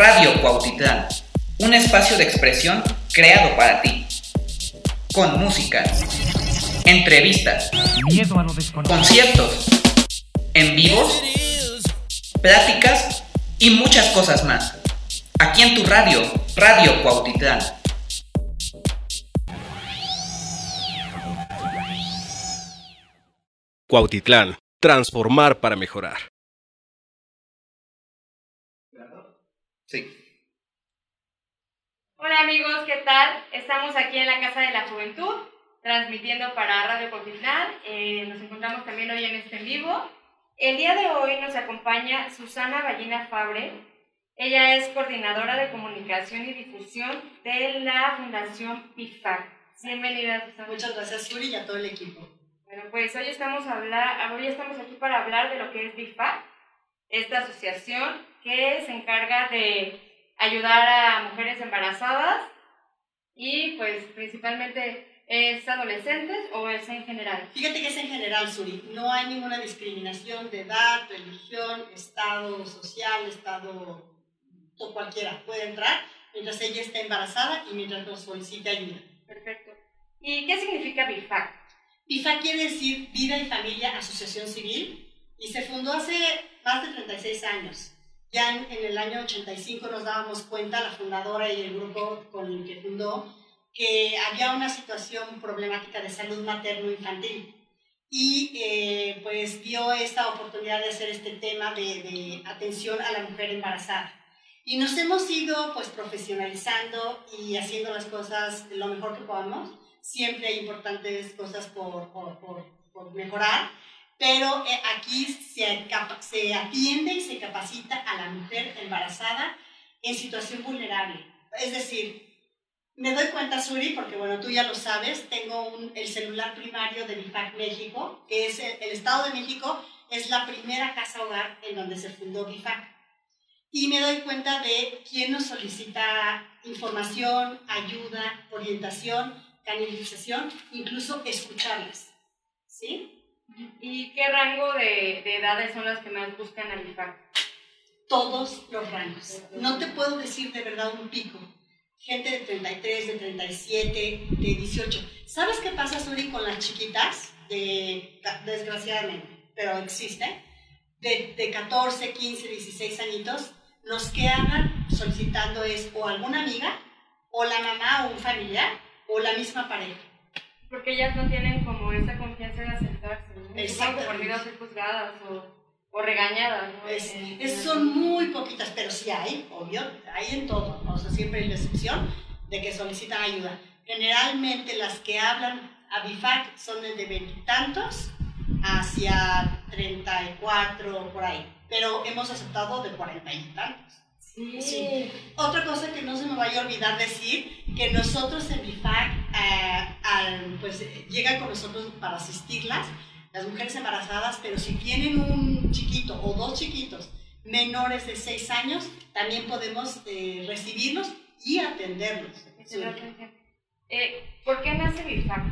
Radio Cuautitlán, un espacio de expresión creado para ti. Con música, entrevistas, conciertos, en vivos, pláticas y muchas cosas más. Aquí en tu radio, Radio Cuautitlán. Cuautitlán, transformar para mejorar. Sí. Hola amigos, ¿qué tal? Estamos aquí en la Casa de la Juventud, transmitiendo para Radio Cotitlán. Eh, nos encontramos también hoy en este en vivo. El día de hoy nos acompaña Susana Ballina Fabre. Ella es coordinadora de comunicación y difusión de la Fundación PIFAC. Bienvenida, Susana. Muchas gracias, Suri, y a todo el equipo. Bueno, pues hoy estamos, a hablar, hoy estamos aquí para hablar de lo que es BIFAC, esta asociación que se encarga de ayudar a mujeres embarazadas y pues principalmente es adolescentes o es en general. Fíjate que es en general, Suri. No hay ninguna discriminación de edad, religión, estado social, estado o cualquiera. Puede entrar mientras ella esté embarazada y mientras nos solicite ayuda. Perfecto. ¿Y qué significa BIFAC? BIFAC quiere decir Vida y Familia Asociación Civil y se fundó hace más de 36 años. Ya en, el año 85 nos dábamos cuenta, la fundadora y el grupo con el que fundó, que había una situación problemática de salud materno-infantil. Y eh, pues vio esta oportunidad de hacer este tema de, de, atención a la mujer embarazada. Y nos hemos ido pues profesionalizando y haciendo las cosas lo mejor que podamos. Siempre hay importantes cosas por, por, por, por mejorar pero eh, aquí se, se atiende y se capacita a la mujer embarazada en situación vulnerable. Es decir, me doy cuenta, Suri, porque bueno, tú ya lo sabes, tengo un, el celular primario de BIFAC México, que es el, el, Estado de México, es la primera casa hogar en donde se fundó BIFAC. Y me doy cuenta de quién nos solicita información, ayuda, orientación, canalización, incluso escucharlas. ¿Sí? ¿Y qué rango de, de, edades son las que más buscan al IFAC? Todos los rangos. No te puedo decir de verdad un pico. Gente de 33, de 37, de 18. ¿Sabes qué pasa, Suri, con las chiquitas? De, desgraciadamente, pero existe. De, de 14, 15, 16 añitos, los que andan solicitando es o alguna amiga, o la mamá o un familiar, o la misma pareja. Porque ellas no tienen como esa confianza en aceptarse. Exacto. Por miedo a ser juzgadas o, o regañadas. ¿no? Es, es- son muy poquitas, pero sí hay, obvio, hay en todo. O sea, siempre hay la excepción de que solicitan ayuda. Generalmente las que hablan a BIFAC son desde veintitantos hacia 34 por ahí. Pero hemos aceptado de cuarenta y tantos. Sí. Sí. Otra cosa que no se me vaya a olvidar decir, que nosotros en BIFAC, eh, al- pues eh, llegan con nosotros para asistirlas, las mujeres embarazadas, pero si tienen un chiquito o dos chiquitos menores de 6 años, también podemos eh, recibirlos y atenderlos. Eh, ¿Por qué nace BIFAC?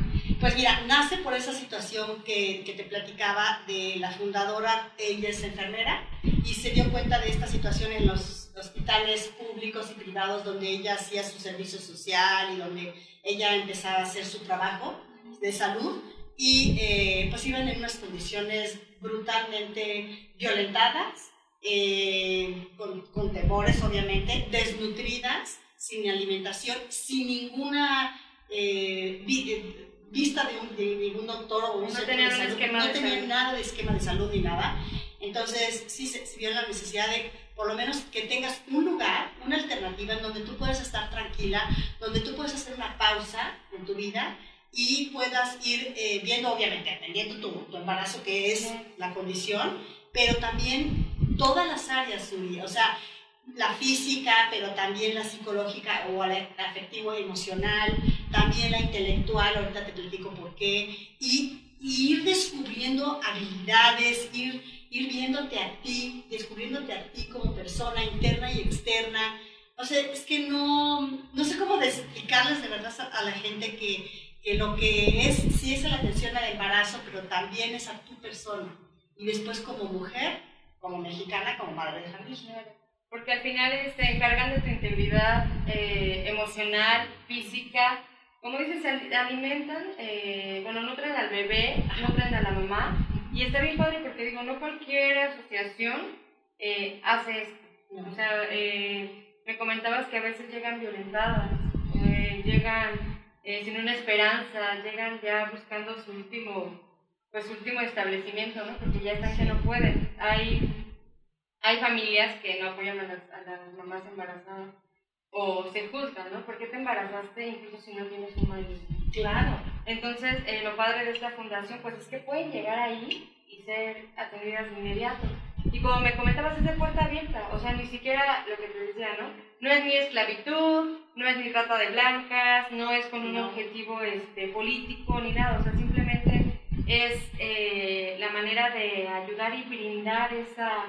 Pues mira, nace por esa situación que, que te platicaba de la fundadora, ella es enfermera, y se dio cuenta de esta situación en los hospitales públicos y privados donde ella hacía su servicio social y donde ella empezaba a hacer su trabajo de salud y eh, pues iban en unas condiciones brutalmente violentadas, eh, con, con temores obviamente, desnutridas, sin alimentación, sin ninguna eh, vi- eh, vista de, un, de ningún doctor o un No tenían de salud, esquema no de tenían salud. nada de esquema de salud ni nada. Entonces sí se, se vio la necesidad de por lo menos que tengas un lugar, una alternativa en donde tú puedas estar tranquila, donde tú puedas hacer una pausa en tu vida y puedas ir eh, viendo, obviamente, atendiendo tu, tu embarazo, que es la condición, pero también todas las áreas, Suri, o sea, la física, pero también la psicológica o la, afectivo emocional, también la intelectual, ahorita te platico por qué, y, y ir descubriendo habilidades, ir, ir viéndote a ti, descubriéndote a ti como persona interna y externa. O sea, es que no, no sé cómo explicarles de verdad a la gente que, que lo que es, sí es la atención al embarazo, pero también es a tu persona. Y después como mujer, como mexicana, como madre de familia. porque al final se encargan de tu integridad eh, emocional, física, como dices, alimentan, eh, bueno, nutren al bebé, nutren a la mamá, y está bien padre porque digo, no cualquier asociación eh, hace esto. O sea, me comentabas que a veces llegan violentadas, llegan sin una esperanza, llegan ya buscando su último, pues su último establecimiento, ¿no? Porque ya están que no pueden. Hay hay familias que no apoyan a las, mamás embarazadas o se juzgan, ¿no? ¿Por qué te embarazaste incluso si no tienes un marido? Claro. Entonces, eh, lo padre de esta fundación, pues es que pueden llegar ahí y ser atendidas de inmediato. Y como me comentabas, es de puerta abierta, o sea, ni siquiera lo que te decía, ¿no? No es ni esclavitud, no es ni trata de blancas, no es con un objetivo este, político ni nada, o sea, simplemente es eh, la manera de ayudar y brindar esa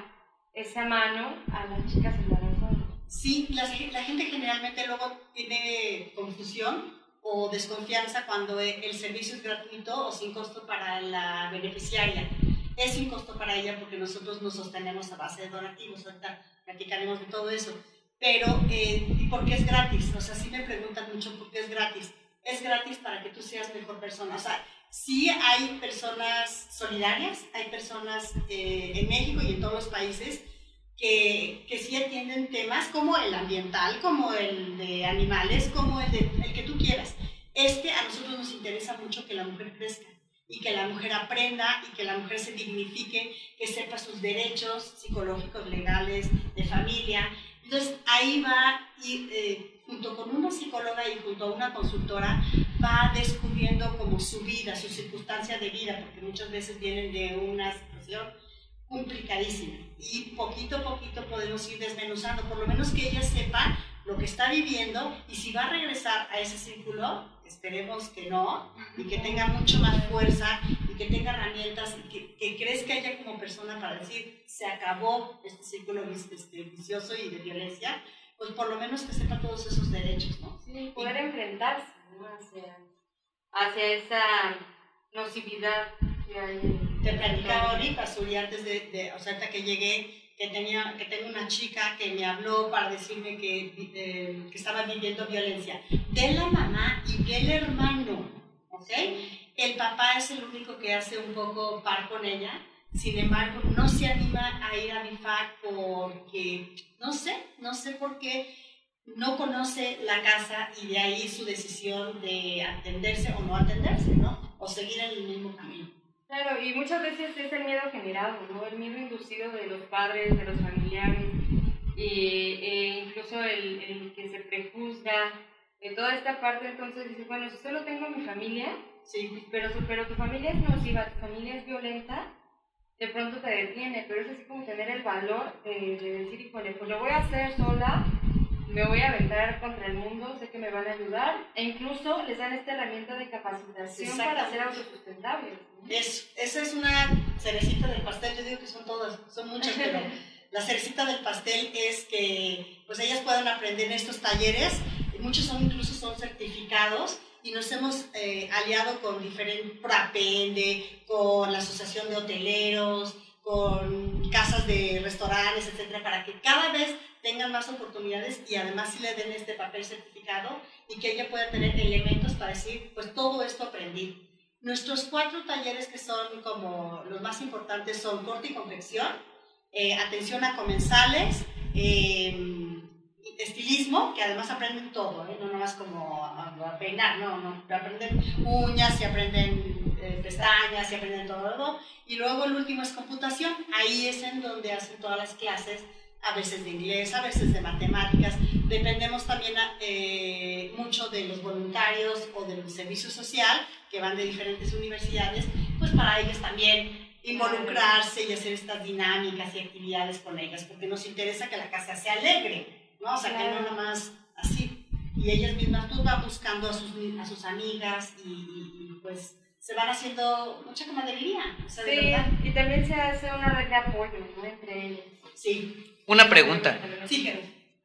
esa mano a las chicas embarazadas. Sí, la, la gente generalmente luego tiene confusión o desconfianza cuando e, el servicio es gratuito o sin costo para la beneficiaria. Es sin costo para ella porque nosotros nos sostenemos a base de donativos, ahorita platicaremos de todo eso. Pero, eh, ¿y por qué es gratis? O sea, sí me preguntan mucho por qué es gratis. Es gratis para que tú seas mejor persona. O sea, sí hay personas solidarias, hay personas eh, en México y en todos los países que, que, sí atienden temas como el ambiental, como el de animales, como el, de, el que tú quieras. Este a nosotros nos interesa mucho que la mujer crezca y que la mujer aprenda y que la mujer se dignifique, que sepa sus derechos psicológicos, legales, de familia. Entonces ahí va y eh, junto con una psicóloga y junto a una consultora, va descubriendo como su vida, su circunstancia de vida, porque muchas veces vienen de una situación complicadísima. Y poquito a poquito podemos ir desmenuzando, por lo menos que ella sepa lo que está viviendo y si va a regresar a ese círculo, esperemos que no, y que tenga mucho más fuerza que tenga herramientas y que, que crezca ella como persona para decir, se acabó este círculo este, vicioso y de violencia, pues por lo menos que sepa todos esos derechos, ¿no? Sí, poder enfrentarse hacia, hacia esa nocividad que hay. Te platicaba ahorita, Suri, antes de, de, o sea, que llegué, que, tenía, que tengo una chica que me habló para decirme que, eh, que estaba viviendo violencia de la mamá y del hermano, ¿ok? El papá es el único que hace un poco par con ella, sin embargo, no se anima a ir a BIFAC porque, no sé, no sé por qué no conoce la casa y de ahí su decisión de atenderse o no atenderse, ¿no? O seguir en el mismo camino. Claro, y muchas veces es el miedo generado, ¿no? El miedo inducido de los padres, de los familiares, e incluso el, que se prejuzga, de toda esta parte, entonces dices, bueno, si solo tengo mi familia, sí. pero, pero tu familia es nociva, tu familia es violenta, de pronto te detiene, pero es así como tener el valor de, decir, híjole, pues lo voy a hacer sola, me voy a aventar contra el mundo, sé que me van a ayudar, e incluso les dan esta herramienta de capacitación para ser autosustentables. Es, esa es una cerecita del pastel, yo digo que son todas, son muchas, pero la cerecita del pastel es que pues ellas puedan aprender en estos talleres, muchos son incluso son certificados, y nos hemos eh, aliado con diferentes, PRAPENDE, con la Asociación de Hoteleros, con casas de restaurantes, etcétera, para que cada vez tengan más oportunidades y además sí le den este papel certificado y que ella pueda tener elementos para decir, pues todo esto aprendí. Nuestros cuatro talleres que son como los más importantes son corte y confección, eh, atención a comensales, eh, estilismo, que además aprenden todo, ¿eh? no nomás como a, peinar, no, no, aprenden uñas y aprenden eh, pestañas y aprenden todo, y luego el último es computación, ahí es en donde hacen todas las clases, a veces de inglés, a veces de matemáticas, dependemos también eh, mucho de los voluntarios o del servicio social, que van de diferentes universidades, pues para ellos también involucrarse y hacer estas dinámicas y actividades con ellas, porque nos interesa que la casa sea alegre, ¿no? O sea, que no nomás así. Y ellas mismas, tú vas buscando a sus, a sus amigas y, pues se van haciendo mucha camaradería. O sea, sí, y también se hace una red de apoyo ¿no? entre ellas. Sí. Una pregunta. Sí,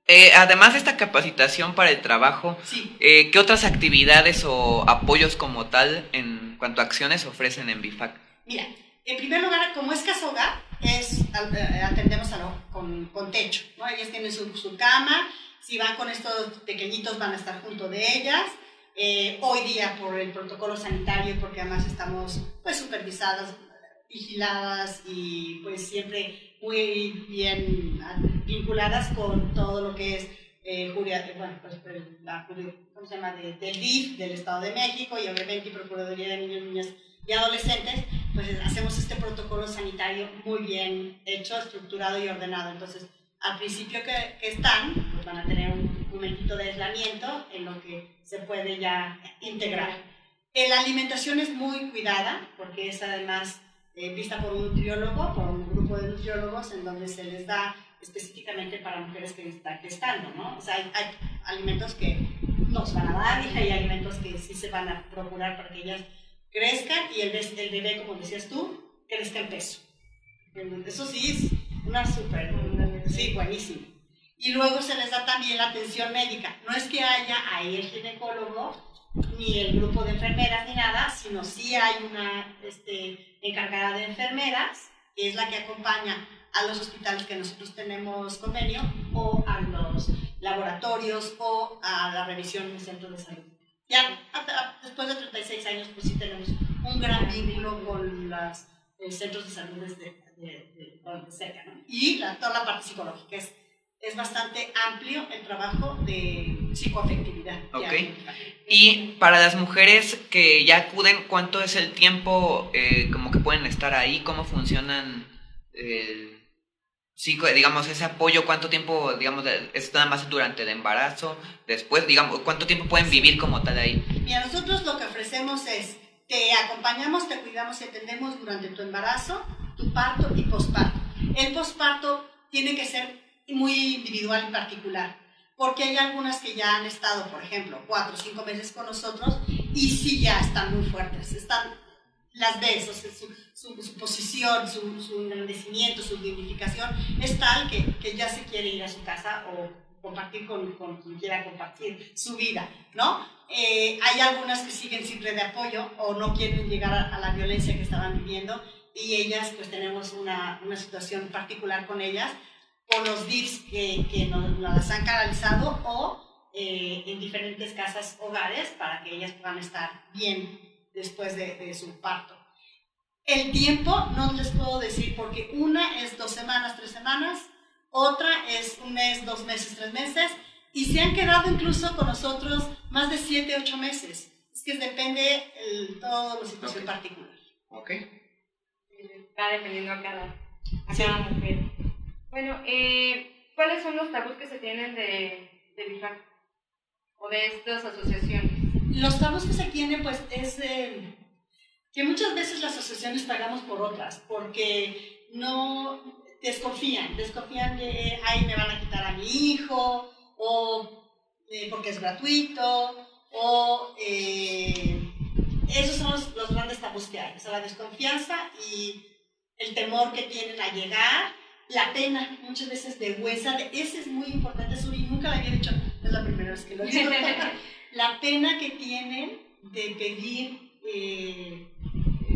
eh, además de esta capacitación para el trabajo, sí. eh, ¿qué otras actividades o apoyos como tal en cuanto a acciones ofrecen en BIFAC? Mira, en primer lugar, como es casa hogar, es eh, atendemos con, con, techo, ¿no? Ellas tienen su, su, cama, si van con estos pequeñitos van a estar junto de ellas. Eh, hoy día por el protocolo sanitario, porque además estamos pues supervisadas, vigiladas y pues siempre muy bien vinculadas con todo lo que es eh, bueno, pues, la, ¿cómo se llama? del DIF del Estado de México y obviamente Procuraduría de Niños, Niñas y Adolescentes, pues hacemos este protocolo sanitario muy bien hecho, estructurado y ordenado. Entonces, al principio que, que están, pues van a tener un momentito de aislamiento en lo que se puede ya integrar. Eh, la alimentación es muy cuidada porque es además eh, vista por un nutriólogo, por un grupo de nutriólogos en donde se les da específicamente para mujeres que están gestando, ¿no? O sea, hay, alimentos que nos van a dar y hay alimentos que sí se van a procurar para que ellas crezcan y el, el bebé, como decías tú, crezca el peso. Eso sí es una súper, sí, buenísimo. Y luego se les da también la atención médica. No es que haya ahí el ginecólogo, ni el grupo de enfermeras, ni nada, sino sí hay una este, encargada de enfermeras, que es la que acompaña a los hospitales que nosotros tenemos convenio o a los laboratorios o a la revisión del centro de salud. Ya después de 36 años, pues sí tenemos un gran vínculo con los eh, centros de salud desde de, de, cerca. ¿no? Y la, toda la parte psicológica es, es bastante amplio el trabajo de psicoafectividad. Ok. Y para las mujeres que ya acuden, ¿cuánto es el tiempo eh, como que pueden estar ahí? ¿Cómo funcionan? Eh, Sí, digamos, ese apoyo, ¿cuánto tiempo, digamos, es nada más durante el embarazo? Después, digamos, ¿cuánto tiempo pueden vivir como tal ahí? Mira, nosotros lo que ofrecemos es, te acompañamos, te cuidamos y atendemos durante tu embarazo, tu parto y posparto. El posparto tiene que ser muy individual y particular, porque hay algunas que ya han estado, por ejemplo, cuatro o cinco meses con nosotros y sí ya están muy fuertes, están las o sea, su, su, posición, su, su, engrandecimiento, su dignificación es tal que, que, ya se quiere ir a su casa o compartir con, con quien quiera compartir su vida, ¿no? Eh, hay algunas que siguen sin de apoyo o no quieren llegar a, la violencia que estaban viviendo y ellas, pues tenemos una, una situación particular con ellas por los DIFs que, que nos, las han canalizado o eh, en diferentes casas hogares para que ellas puedan estar bien después de, su parto. El tiempo no les puedo decir porque una es dos semanas, tres semanas, otra es un mes, dos meses, tres meses, y se han quedado incluso con nosotros más de siete, ocho meses. Es que depende el, todo la situación particular. Ok. Está dependiendo a cada, a mujer. Bueno, eh, ¿cuáles son los tabús que se tienen de, de BIFAC o de estas asociaciones? Los tabús que se tienen, pues, es que muchas veces las asociaciones pagamos por otras, porque no desconfían, desconfían de, ay, me van a quitar a mi hijo, o eh, porque es gratuito, o eh, esos son los, grandes tabús que hay, o sea, la desconfianza y el temor que tienen a llegar, la pena, muchas veces de huesa, ese es muy importante, Suri, nunca lo había dicho, es la primera vez que lo digo. la pena que tienen de pedir eh,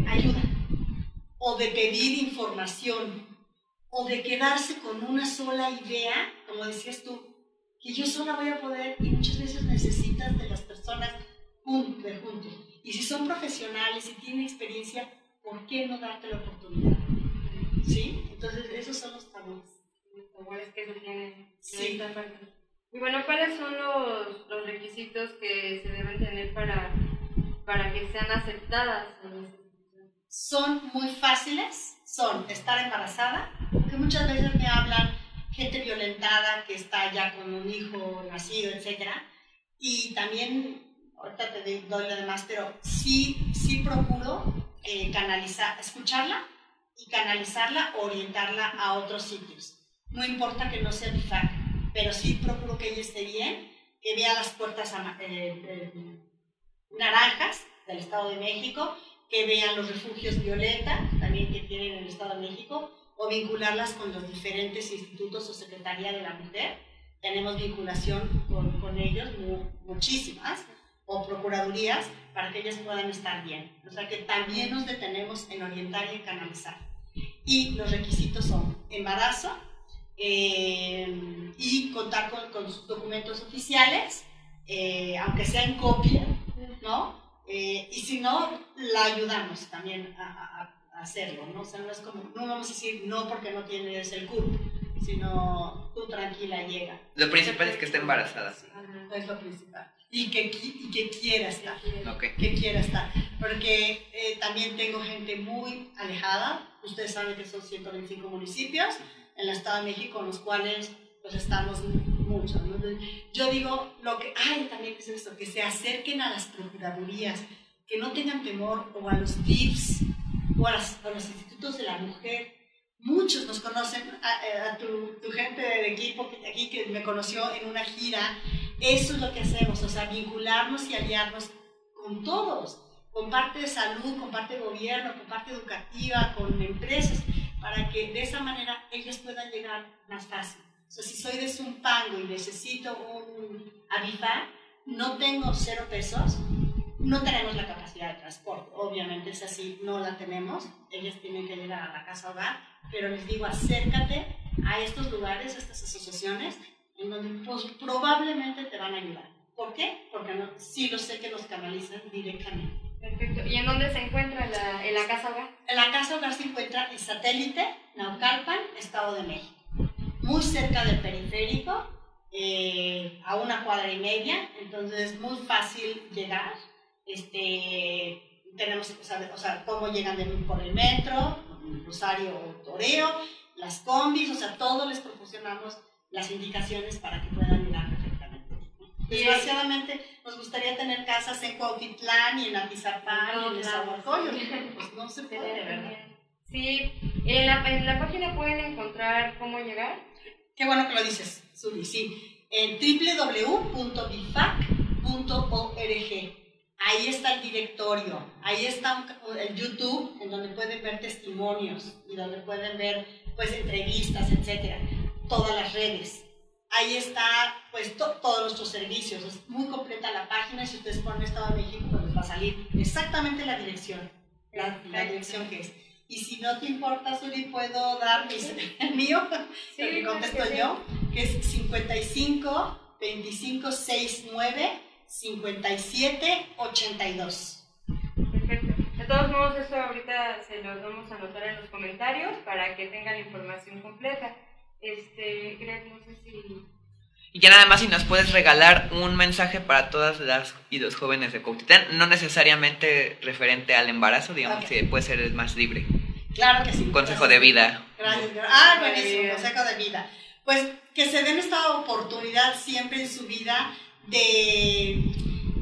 ayuda o de pedir información o de quedarse con una sola idea, como decías tú, que yo sola voy a poder y muchas veces necesitas de las personas juntos, juntos. Y si son profesionales y tienen experiencia, ¿por qué no darte la oportunidad? ¿Sí? Entonces, esos son los tabúes. Los tabúes que se tienen. Sí. Y bueno, ¿cuáles son los, los requisitos que se deben tener para, para que sean aceptadas Son muy fáciles, son estar embarazada, porque muchas veces me hablan gente violentada que está ya con un hijo nacido, etc. Y también, ahorita te doy lo demás, pero sí, sí procuro eh, canalizar, escucharla y canalizarla, orientarla a otros sitios. No importa que no sea mi pero sí procuro que ella esté bien, que vea las puertas eh, eh, naranjas del Estado de México, que vean los refugios Violeta, también que tienen en el Estado de México, o vincularlas con los diferentes institutos o Secretaría de la Mujer. Tenemos vinculación con, con ellos, muchísimas, o procuradurías, para que ellas puedan estar bien. O sea que también nos detenemos en orientar y en canalizar. y los requisitos son embarazo eh, y contar con, con, sus documentos oficiales, eh, aunque sea en copia, ¿no? Eh, y si no, la ayudamos también a, a, hacerlo, ¿no? O sea, no es como, no vamos a decir no porque no tienes el CURP, sino tú tranquila llega. Lo principal es que esté embarazada. Sí, es lo principal. Y que, y que quiera estar. Okay. Que quiera estar. Porque eh, también tengo gente muy alejada. Ustedes saben que son 125 municipios en el Estado de México, en los cuales pues estamos mucho. ¿no? Yo digo lo que, ay, también es esto, que se acerquen a las procuradurías, que no tengan temor o a los DIFs o a, las, a los institutos de la mujer. Muchos nos conocen, a, a tu, tu, gente de equipo aquí que me conoció en una gira. Eso es lo que hacemos, o sea, vincularnos y aliarnos con todos, con parte de salud, con parte de gobierno, con parte educativa, con empresas, para que de esa manera ellos puedan llegar más fácil. O sea, si soy de Zumpango y necesito un Avifar, no tengo cero pesos, no tenemos la capacidad de transporte. Obviamente es así, no la tenemos. Ellos tienen que llegar a la casa hogar, pero les digo, acércate a estos lugares, a estas asociaciones, en donde pues, probablemente te van a ayudar. ¿Por qué? Porque no, sí lo sé que los canalizan directamente. Perfecto. ¿Y en dónde se encuentra la, en la casa hogar? En la casa hogar se encuentra el satélite Naucalpan, Estado de México muy cerca del periférico, eh, a una cuadra y media, entonces es muy fácil llegar. Este, tenemos que saber, o sea, cómo llegan de, por el metro, Rosario o Toreo, las combis, o sea, todo les proporcionamos las indicaciones para que. Desgraciadamente, nos gustaría tener casas en Cuautitlán y en Atizapán no, y en Nezahualcóyotl, pues no se puede, ¿verdad? Sí, en la, en la página pueden encontrar cómo llegar. Qué bueno que lo dices, Suri, sí. En www.bifac.org. Ahí está el directorio, ahí está el YouTube, en donde pueden ver testimonios y donde pueden ver pues entrevistas, etcétera. Todas las redes. Ahí está pues to todos nuestros servicios. Es muy completa la página y si ustedes ponen Estado de México pues les va a salir exactamente la dirección, la, la dirección que es. Y si no te importa, Suri, puedo dar mis, el mío, sí, el que contesto que yo, que es 55 25 69 57 82. Perfecto. De todos modos, eso ahorita se los vamos a anotar en los comentarios para que tengan la información completa. Este, Greg, no sé si... Y ya nada más si nos puedes regalar un mensaje para todas las y los jóvenes de Cuautitlán, no necesariamente referente al embarazo, digamos okay. que puede ser más libre. Claro que sí. Un consejo de vida. Gracias. Ah, buenísimo, consejo de vida. Pues que se den esta oportunidad siempre en su vida de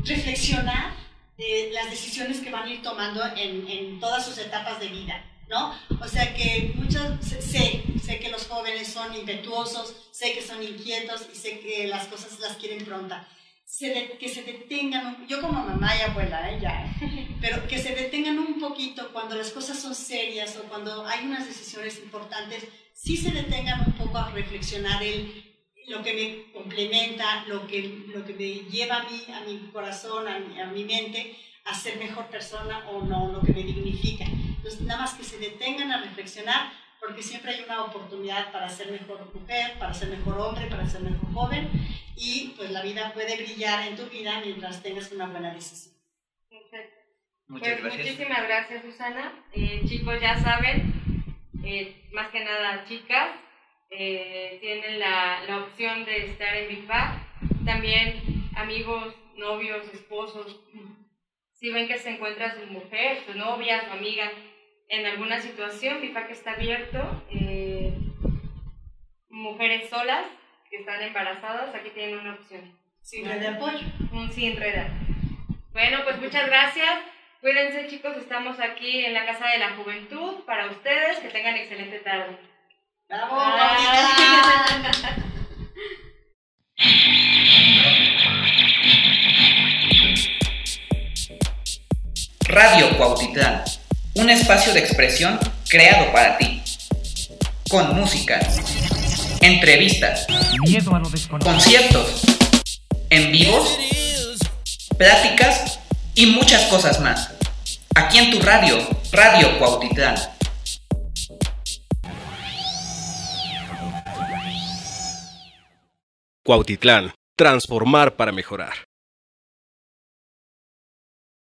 reflexionar de las decisiones que van a ir tomando en, en todas sus etapas de vida. ¿No? O sea que muchos, sé, sé que los jóvenes son impetuosos, sé que son inquietos y sé que las cosas las quieren pronta. Se de, que se detengan, yo como mamá y abuela, ¿eh? ya, pero que se detengan un poquito cuando las cosas son serias o cuando hay unas decisiones importantes, sí se detengan un poco a reflexionar el, lo que me complementa, lo que, lo que me lleva a mí, a mi corazón, a mi, a mi mente, a ser mejor persona o no, lo que me dignifica. Entonces, nada más que se detengan a reflexionar, porque siempre hay una oportunidad para ser mejor mujer, para ser mejor hombre, para ser mejor joven, y pues la vida puede brillar en tu vida mientras tengas una buena decisión. Perfecto. Muchas pues, gracias. Muchísimas gracias, Susana. Eh, chicos, ya saben, eh, más que nada chicas, eh, tienen la, la, opción de estar en BIFAC. También amigos, novios, esposos, si ven que se encuentra su mujer, su novia, su amiga en alguna situación, BIFAC está abierto. Eh, mujeres solas que están embarazadas, aquí tienen una opción. Sin red de apoyo. Un sin red. Bueno, pues muchas gracias. Cuídense chicos, estamos aquí en la Casa de la Juventud para ustedes. Que tengan excelente tarde. ¡Bravo! Radio Cuautitlán, un espacio de expresión creado para ti, con música, entrevistas, conciertos, en vivos, pláticas y muchas cosas más. Aquí en tu radio, Radio Cuautitlán. Cuautitlán, transformar para mejorar.